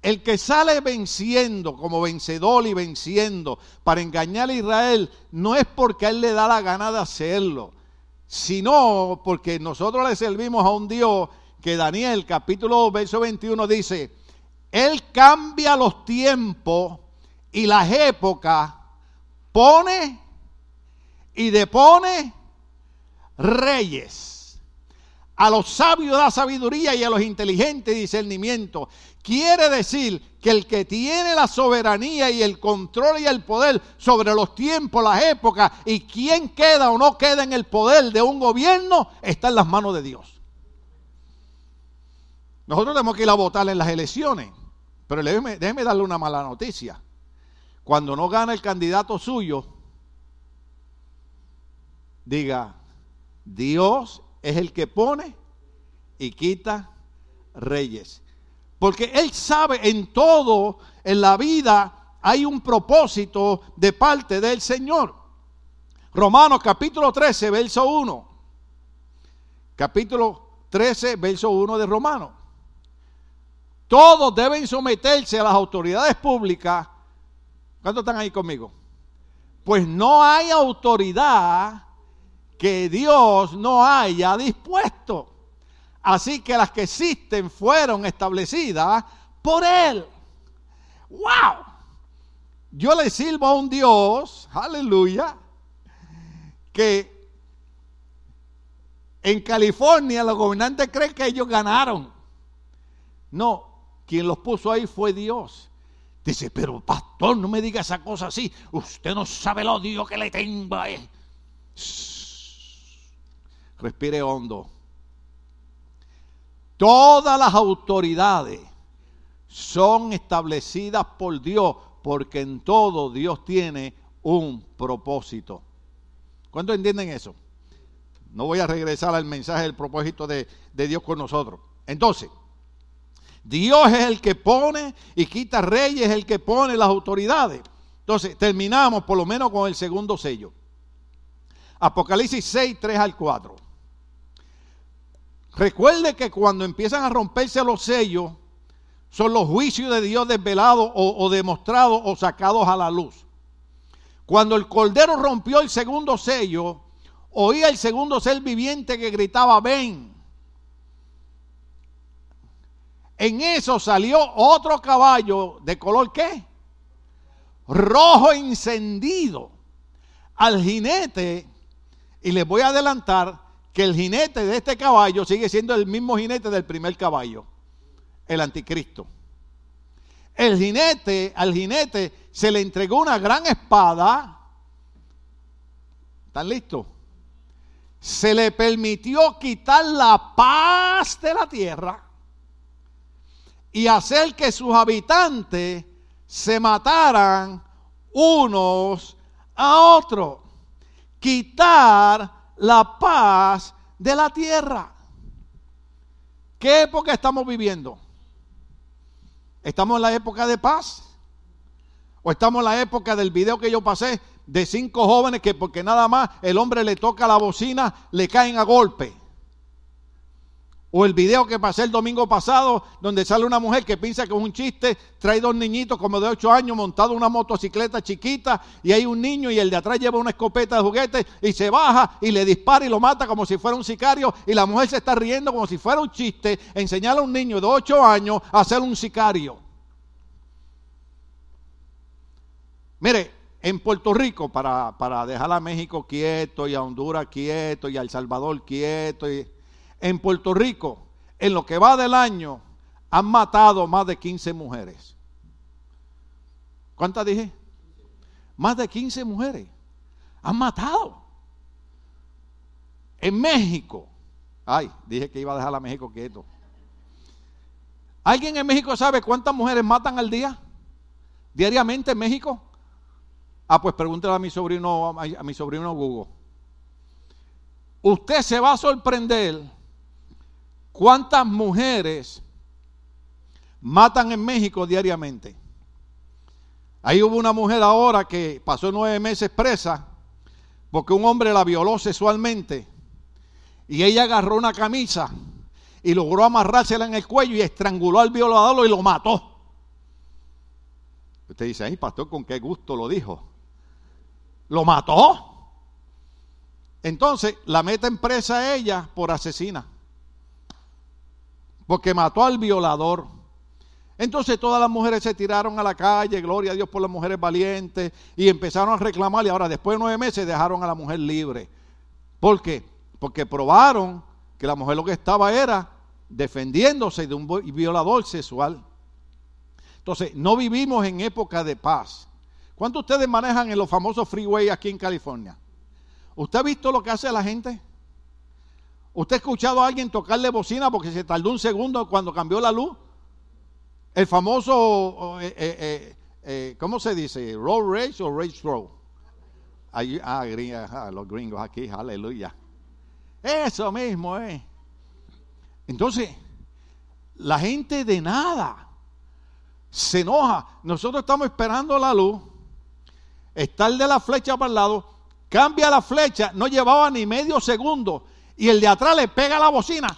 El que sale venciendo como vencedor y venciendo para engañar a Israel no es porque a él le da la gana de hacerlo sino porque nosotros le servimos a un Dios que Daniel capítulo 2, verso 21 dice, Él cambia los tiempos y las épocas, pone y depone reyes. A los sabios da sabiduría y a los inteligentes discernimiento. Quiere decir que el que tiene la soberanía y el control y el poder sobre los tiempos, las épocas y quién queda o no queda en el poder de un gobierno está en las manos de Dios. Nosotros tenemos que ir a votar en las elecciones, pero déjeme, déjeme darle una mala noticia. Cuando no gana el candidato suyo, diga, Dios es el que pone y quita reyes. Porque Él sabe en todo, en la vida, hay un propósito de parte del Señor. Romanos capítulo 13, verso 1. Capítulo 13, verso 1 de Romanos. Todos deben someterse a las autoridades públicas. ¿Cuántos están ahí conmigo? Pues no hay autoridad que Dios no haya dispuesto. Así que las que existen fueron establecidas por Él. ¡Wow! Yo le sirvo a un Dios, aleluya, que en California los gobernantes creen que ellos ganaron. No, quien los puso ahí fue Dios. Dice, pero pastor, no me diga esa cosa así. Usted no sabe el odio que le tengo. Respire hondo. Todas las autoridades son establecidas por Dios, porque en todo Dios tiene un propósito. ¿Cuántos entienden eso? No voy a regresar al mensaje del propósito de, de Dios con nosotros. Entonces, Dios es el que pone y quita reyes, es el que pone las autoridades. Entonces, terminamos por lo menos con el segundo sello. Apocalipsis 6, 3 al 4. Recuerde que cuando empiezan a romperse los sellos, son los juicios de Dios desvelados o, demostrados o sacados a la luz. Cuando el cordero rompió el segundo sello, oía el segundo ser viviente que gritaba, ven. En eso salió otro caballo de color qué? Rojo encendido. Al jinete, y les voy a adelantar que el jinete de este caballo sigue siendo el mismo jinete del primer caballo, el anticristo. El jinete, al jinete se le entregó una gran espada. ¿Están listos? Se le permitió quitar la paz de la tierra y hacer que sus habitantes se mataran unos a otros. Quitar la paz de la tierra. ¿Qué época estamos viviendo? ¿Estamos en la época de paz? ¿O estamos en la época del video que yo pasé de cinco jóvenes que porque nada más el hombre le toca la bocina, le caen a golpe? O el video que pasé el domingo pasado, donde sale una mujer que piensa que es un chiste, trae dos niñitos como de 8 años montados en una motocicleta chiquita y hay un niño y el de atrás lleva una escopeta de juguete y se baja y le dispara y lo mata como si fuera un sicario y la mujer se está riendo como si fuera un chiste, enseñarle a un niño de 8 años a ser un sicario. Mire, en Puerto Rico, para, para dejar a México quieto y a Honduras quieto y a El Salvador quieto y en Puerto Rico, en lo que va del año, han matado más de 15 mujeres. ¿Cuántas dije? Más de 15 mujeres. Han matado. En México. Ay, dije que iba a dejar a México quieto. ¿Alguien en México sabe cuántas mujeres matan al día? Diariamente en México. Ah, pues pregúntale a mi sobrino, a mi sobrino Google. Usted se va a sorprender ¿Cuántas mujeres matan en México diariamente? Ahí hubo una mujer ahora que pasó nueve meses presa porque un hombre la violó sexualmente y ella agarró una camisa y logró amarrársela en el cuello y estranguló al violador y lo mató. Usted dice, ay pastor, con qué gusto lo dijo. Lo mató. Entonces la meten presa a ella por asesina. Porque mató al violador. Entonces todas las mujeres se tiraron a la calle, gloria a Dios por las mujeres valientes, y empezaron a reclamar y ahora después de nueve meses dejaron a la mujer libre. ¿Por qué? Porque probaron que la mujer lo que estaba era defendiéndose de un violador sexual. Entonces, no vivimos en época de paz. ¿Cuántos ustedes manejan en los famosos freeways aquí en California? ¿Usted ha visto lo que hace la gente? ¿Usted ha escuchado a alguien tocarle bocina porque se tardó un segundo cuando cambió la luz? El famoso, eh, eh, eh, ¿cómo se dice? Road race o race row. ah, los gringos aquí, aleluya. Eso mismo, eh. Entonces, la gente de nada se enoja. Nosotros estamos esperando la luz. Está el de la flecha para el lado. Cambia la flecha. No llevaba ni medio segundo. Y el de atrás le pega la bocina.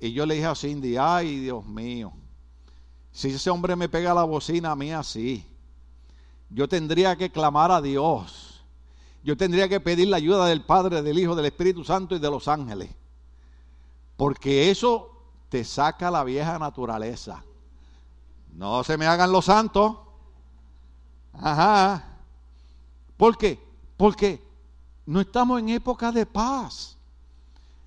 Y yo le dije a Cindy, ay Dios mío, si ese hombre me pega la bocina a mí así, yo tendría que clamar a Dios. Yo tendría que pedir la ayuda del Padre, del Hijo, del Espíritu Santo y de los ángeles. Porque eso te saca la vieja naturaleza. No se me hagan los santos. Ajá. ¿Por qué? Porque no estamos en época de paz.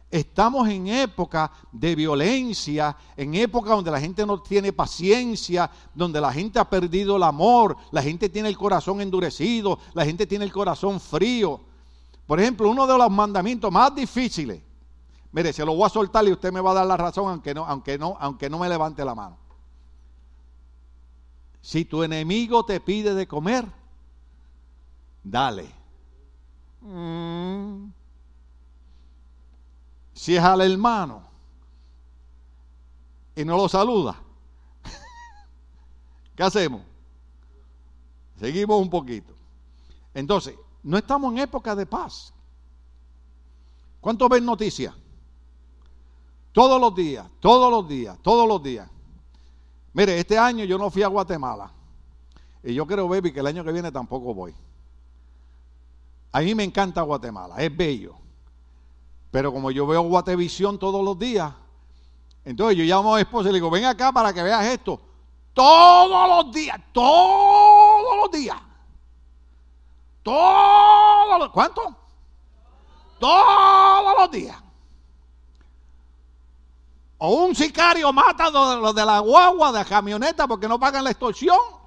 Estamos en época de violencia, en época donde la gente no tiene paciencia, donde la gente ha perdido el amor, la gente tiene el corazón endurecido, la gente tiene el corazón frío. Por ejemplo, uno de los mandamientos más difíciles, mire, se lo voy a soltar y usted me va a dar la razón aunque no, aunque no, aunque no me levante la mano. Si tu enemigo te pide de comer, dale. Mm si es al hermano y no lo saluda, ¿qué hacemos? Seguimos un poquito. Entonces, no estamos en época de paz. ¿Cuántos ven noticias? Todos los días, todos los días, todos los días. Mire, este año yo no fui a Guatemala. Y yo creo, baby, que el año que viene tampoco voy. A mí me encanta Guatemala, es bello. Pero como yo veo Guatevisión todos los días, entonces yo llamo a mi esposa y le digo, ven acá para que veas esto. Todos los días, todos los días. Todos los ¿Cuánto? Todos los días. O un sicario mata a los de la guagua, de la camioneta, porque no pagan la extorsión.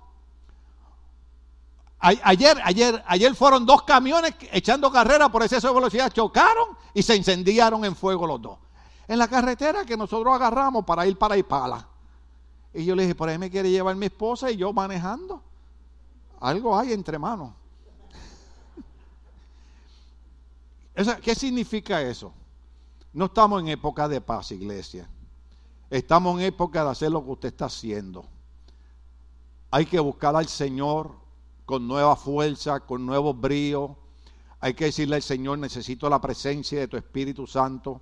Ayer, ayer, ayer fueron dos camiones echando carrera por exceso de velocidad, chocaron y se incendiaron en fuego los dos. En la carretera que nosotros agarramos para ir para Ipala. Y yo le dije, por ahí me quiere llevar mi esposa y yo manejando. Algo hay entre manos. ¿Qué significa eso? No estamos en época de paz, iglesia. Estamos en época de hacer lo que usted está haciendo. Hay que buscar al Señor con nueva fuerza, con nuevo brío. Hay que decirle al Señor, necesito la presencia de tu Espíritu Santo.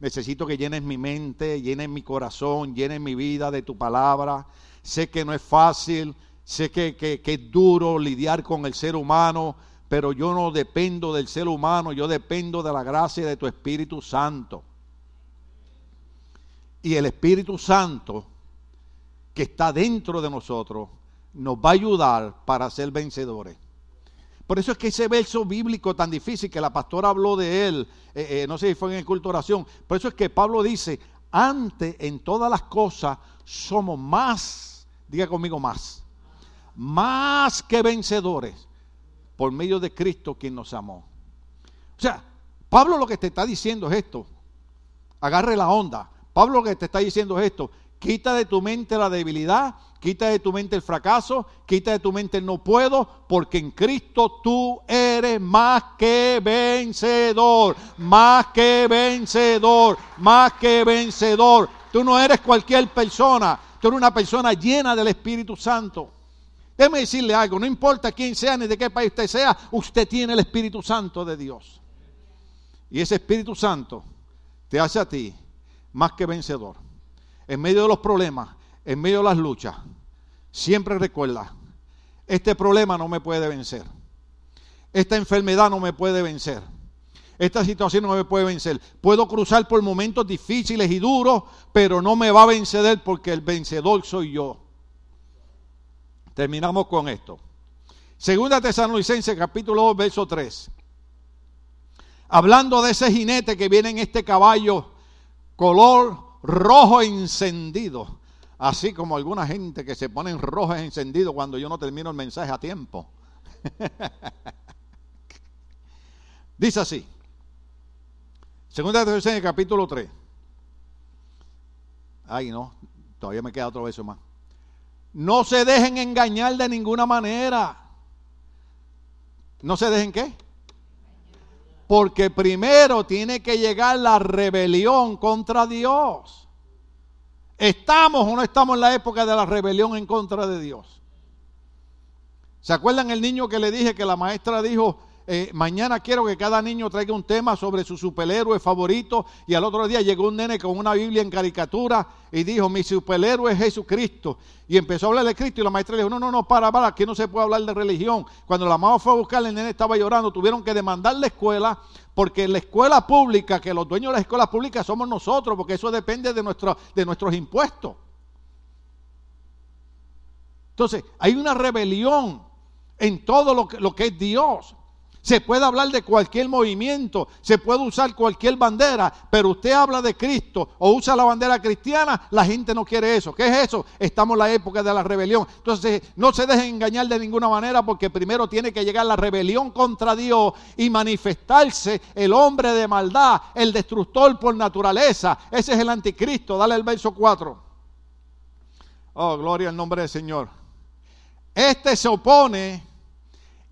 Necesito que llenes mi mente, llenes mi corazón, llenes mi vida de tu palabra. Sé que no es fácil, sé que, que es duro lidiar con el ser humano, pero yo no dependo del ser humano, yo dependo de la gracia de tu Espíritu Santo. Y el Espíritu Santo que está dentro de nosotros nos va a ayudar para ser vencedores. Por eso es que ese verso bíblico tan difícil que la pastora habló de él, eh, eh, no sé si fue en el culto oración, por eso es que Pablo dice, antes en todas las cosas somos más, diga conmigo más, más que vencedores por medio de Cristo quien nos amó. O sea, Pablo lo que te está diciendo es esto, agarre la onda, Pablo lo que te está diciendo es esto, quita de tu mente la debilidad Quita de tu mente el fracaso, quita de tu mente el no puedo, porque en Cristo tú eres más que vencedor, más que vencedor, más que vencedor. Tú no eres cualquier persona, tú eres una persona llena del Espíritu Santo. Déjeme decirle algo, no importa quién sea ni de qué país usted sea, usted tiene el Espíritu Santo de Dios. Y ese Espíritu Santo te hace a ti más que vencedor. En medio de los problemas, en medio de las luchas, siempre recuerda, este problema no me puede vencer. esta enfermedad no me puede vencer. Esta situación no me puede vencer. Puedo cruzar por momentos difíciles y duros, pero no me va a vencer porque el vencedor soy yo. Terminamos con esto. Segunda Tesalonicense capítulo 2, verso 3. Hablando de ese jinete que viene en este caballo color rojo encendido. Así como alguna gente que se pone en rojo encendido cuando yo no termino el mensaje a tiempo. Dice así. Segunda Tesalonicenses capítulo 3. Ay, no, todavía me queda otro beso más. No se dejen engañar de ninguna manera. ¿No se dejen qué? Porque primero tiene que llegar la rebelión contra Dios. ¿Estamos o no estamos en la época de la rebelión en contra de Dios? ¿Se acuerdan el niño que le dije que la maestra dijo, eh, mañana quiero que cada niño traiga un tema sobre su superhéroe favorito. Y al otro día llegó un nene con una Biblia en caricatura y dijo, mi superhéroe es Jesucristo. Y empezó a hablar de Cristo y la maestra le dijo, no, no, no, para, para, aquí no se puede hablar de religión. Cuando la mamá fue a buscar, el nene estaba llorando, tuvieron que demandar la escuela porque la escuela pública, que los dueños de las escuelas públicas somos nosotros, porque eso depende de, de nuestros impuestos. Entonces, hay una rebelión en todo lo que, lo que es Dios. Se puede hablar de cualquier movimiento, se puede usar cualquier bandera, pero usted habla de Cristo o usa la bandera cristiana, la gente no quiere eso. ¿Qué es eso? Estamos en la época de la rebelión. Entonces, no se dejen engañar de ninguna manera porque primero tiene que llegar la rebelión contra Dios y manifestarse el hombre de maldad, el destructor por naturaleza. Ese es el anticristo. Dale el verso 4. Oh, gloria al nombre del Señor. Este se opone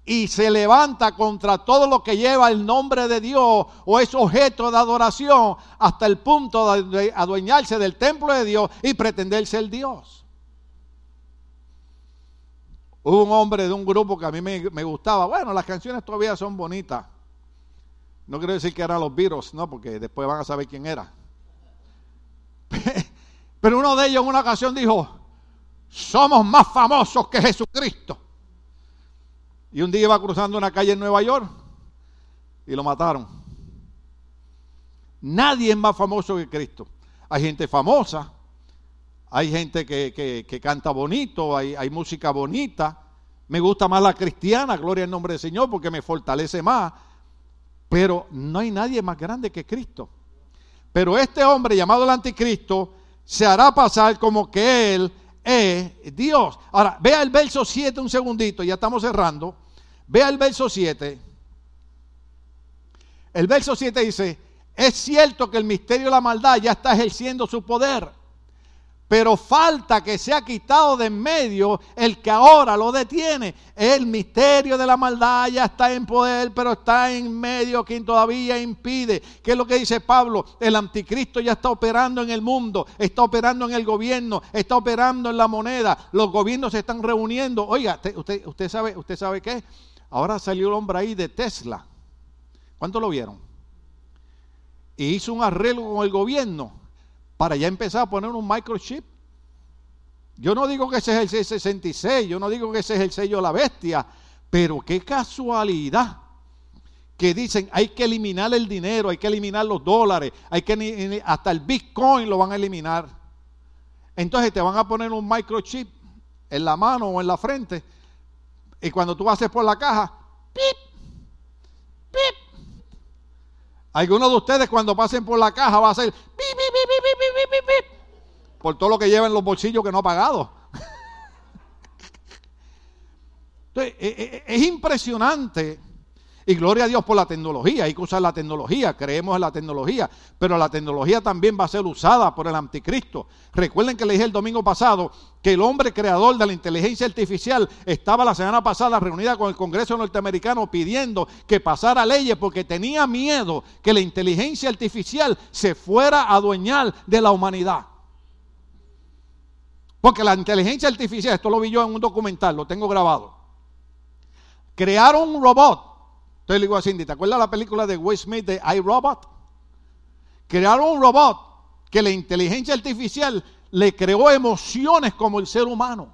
y se levanta contra todo lo que lleva el nombre de Dios o es objeto de adoración hasta el punto de adueñarse del templo de Dios y pretender ser Dios. Hubo un hombre de un grupo que a mí me, gustaba. Bueno, las canciones todavía son bonitas. No quiero decir que eran los virus, no, porque después van a saber quién era. Pero uno de ellos en una ocasión dijo, somos más famosos que Jesucristo. Y un día iba cruzando una calle en Nueva York y lo mataron. Nadie es más famoso que Cristo. Hay gente famosa, hay gente que, canta bonito, hay, hay, música bonita. Me gusta más la cristiana, gloria al nombre del Señor, porque me fortalece más. Pero no hay nadie más grande que Cristo. Pero este hombre llamado el anticristo se hará pasar como que él es Dios. Ahora, vea el verso 7 un segundito, ya estamos cerrando. Vea el verso 7. El verso 7 dice, es cierto que el misterio de la maldad ya está ejerciendo su poder pero falta que sea quitado de en medio el que ahora lo detiene. El misterio de la maldad ya está en poder, pero está en medio quien todavía impide. ¿Qué es lo que dice Pablo? El anticristo ya está operando en el mundo, está operando en el gobierno, está operando en la moneda. Los gobiernos se están reuniendo. Oiga, usted, usted sabe, usted sabe qué? Ahora salió el hombre ahí de Tesla. ¿Cuánto lo vieron? Y hizo un arreglo con el gobierno para ya empezar a poner un microchip. Yo no digo que ese es el C66, yo no digo que ese es el sello de la bestia, pero qué casualidad que dicen hay que eliminar el dinero, hay que eliminar los dólares, hay que hasta el Bitcoin lo van a eliminar. Entonces te van a poner un microchip en la mano o en la frente y cuando tú haces por la caja, pip, pip, algunos de ustedes cuando pasen por la caja va a hacer por todo lo que lleva en los bolsillos que no ha pagado. Entonces, es impresionante y gloria a Dios por la tecnología, hay que usar la tecnología, creemos en la tecnología, pero la tecnología también va a ser usada por el anticristo. Recuerden que le dije el domingo pasado que el hombre creador de la inteligencia artificial estaba la semana pasada reunida con el Congreso norteamericano pidiendo que pasara leyes porque tenía miedo que la inteligencia artificial se fuera a adueñar de la humanidad. Porque la inteligencia artificial, esto lo vi yo en un documental, lo tengo grabado. Crearon un robot entonces le digo a Cindy, ¿te acuerdas la película de Will Smith de iRobot? Crearon un robot que la inteligencia artificial le creó emociones como el ser humano.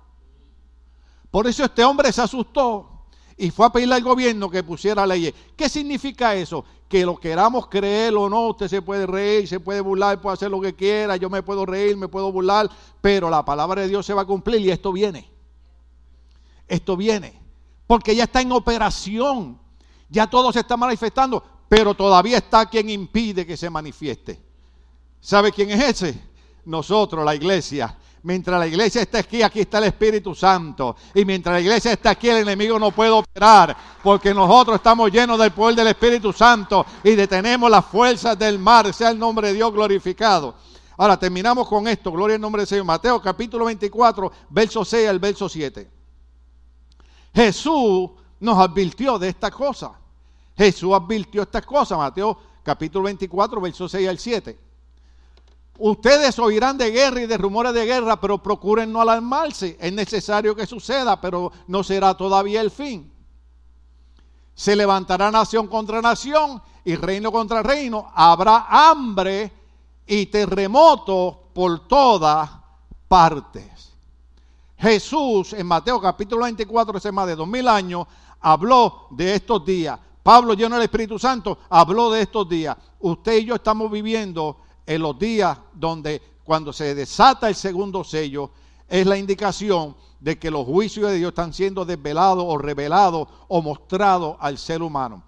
Por eso este hombre se asustó y fue a pedirle al gobierno que pusiera leyes. ¿Qué significa eso? Que lo queramos creer o no, usted se puede reír, se puede burlar, puede hacer lo que quiera, yo me puedo reír, me puedo burlar, pero la palabra de Dios se va a cumplir y esto viene. Esto viene. Porque ya está en operación. Ya todo se está manifestando, pero todavía está quien impide que se manifieste. ¿Sabe quién es ese? Nosotros, la iglesia. Mientras la iglesia está aquí, aquí está el Espíritu Santo. Y mientras la iglesia está aquí, el enemigo no puede operar. Porque nosotros estamos llenos del poder del Espíritu Santo y detenemos las fuerzas del mar. Sea el nombre de Dios glorificado. Ahora terminamos con esto. Gloria al nombre del Señor. Mateo capítulo 24, verso 6 al verso 7. Jesús nos advirtió de esta cosa. Jesús advirtió estas cosas. Mateo capítulo 24, verso 6 al 7. Ustedes oirán de guerra y de rumores de guerra, pero procuren no alarmarse. Es necesario que suceda, pero no será todavía el fin. Se levantará nación contra nación y reino contra reino. Habrá hambre y terremotos por todas partes. Jesús en Mateo capítulo 24, hace más de dos mil años, habló de estos días. Pablo lleno del Espíritu Santo habló de estos días. Usted y yo estamos viviendo en los días donde cuando se desata el segundo sello, es la indicación de que los juicios de Dios están siendo desvelados o revelados o mostrados al ser humano.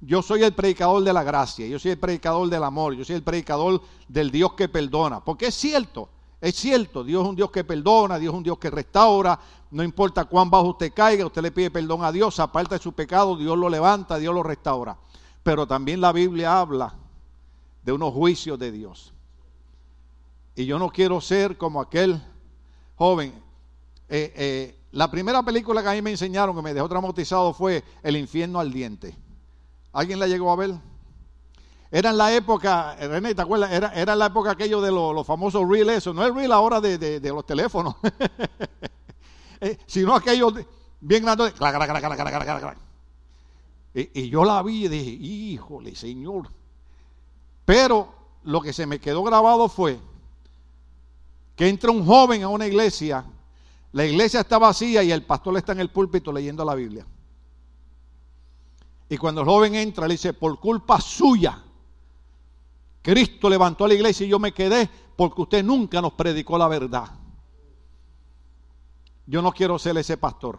Yo soy el predicador de la gracia, yo soy el predicador del amor, yo soy el predicador del Dios que perdona, porque es cierto, es cierto, Dios es un Dios que perdona, Dios es un Dios que restaura, no importa cuán bajo usted caiga, usted le pide perdón a Dios, aparte de su pecado, Dios lo levanta, Dios lo restaura. Pero también la Biblia habla de unos juicios de Dios. Y yo no quiero ser como aquel joven. Eh, eh, la primera película que a mí me enseñaron, que me dejó traumatizado, fue El infierno al diente. ¿Alguien la llegó a ver? Era en la época, René, ¿te acuerdas? Era, era en la época aquello de los, famosos reel eso. No es reel ahora de, los teléfonos. Eh, sino aquello bien grande. Y, y yo la vi y dije, híjole, Señor. Pero lo que se me quedó grabado fue que entra un joven a una iglesia, la iglesia está vacía y el pastor está en el púlpito leyendo la Biblia. Y cuando el joven entra, le dice, por culpa suya, Cristo levantó a la iglesia y yo me quedé porque usted nunca nos predicó la verdad. Yo no quiero ser ese pastor.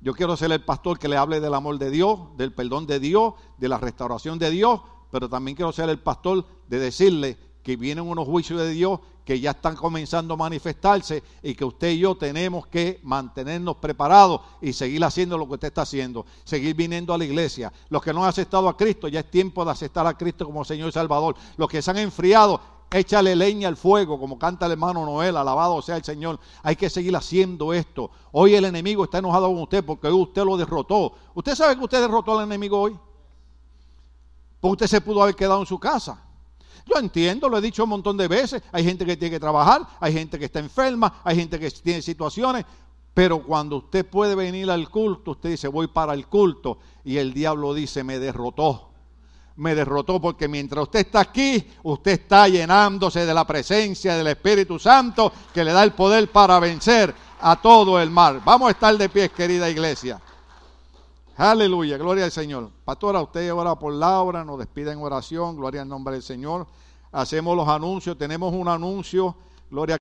Yo quiero ser el pastor que le hable del amor de Dios, del perdón de Dios, de la restauración de Dios, pero también quiero ser el pastor de decirle que vienen unos juicios de Dios que ya están comenzando a manifestarse y que usted y yo tenemos que mantenernos preparados y seguir haciendo lo que usted está haciendo, seguir viniendo a la iglesia. Los que no han aceptado a Cristo, ya es tiempo de aceptar a Cristo como Señor y Salvador. Los que se han enfriado, échale leña al fuego, como canta el hermano Noel, alabado sea el Señor. Hay que seguir haciendo esto. Hoy el enemigo está enojado con usted porque hoy usted lo derrotó. ¿Usted sabe que usted derrotó al enemigo hoy? Porque usted se pudo haber quedado en su casa. Yo entiendo, lo he dicho un montón de veces, hay gente que tiene que trabajar, hay gente que está enferma, hay gente que tiene situaciones, pero cuando usted puede venir al culto, usted dice, voy para el culto, y el diablo dice, me derrotó. Me derrotó porque mientras usted está aquí, usted está llenándose de la presencia del Espíritu Santo que le da el poder para vencer a todo el mal. Vamos a estar de pie, querida iglesia. Aleluya, gloria al Señor. Pastora, usted ora por Laura, nos despide en oración, gloria al nombre del Señor. Hacemos los anuncios, tenemos un anuncio, gloria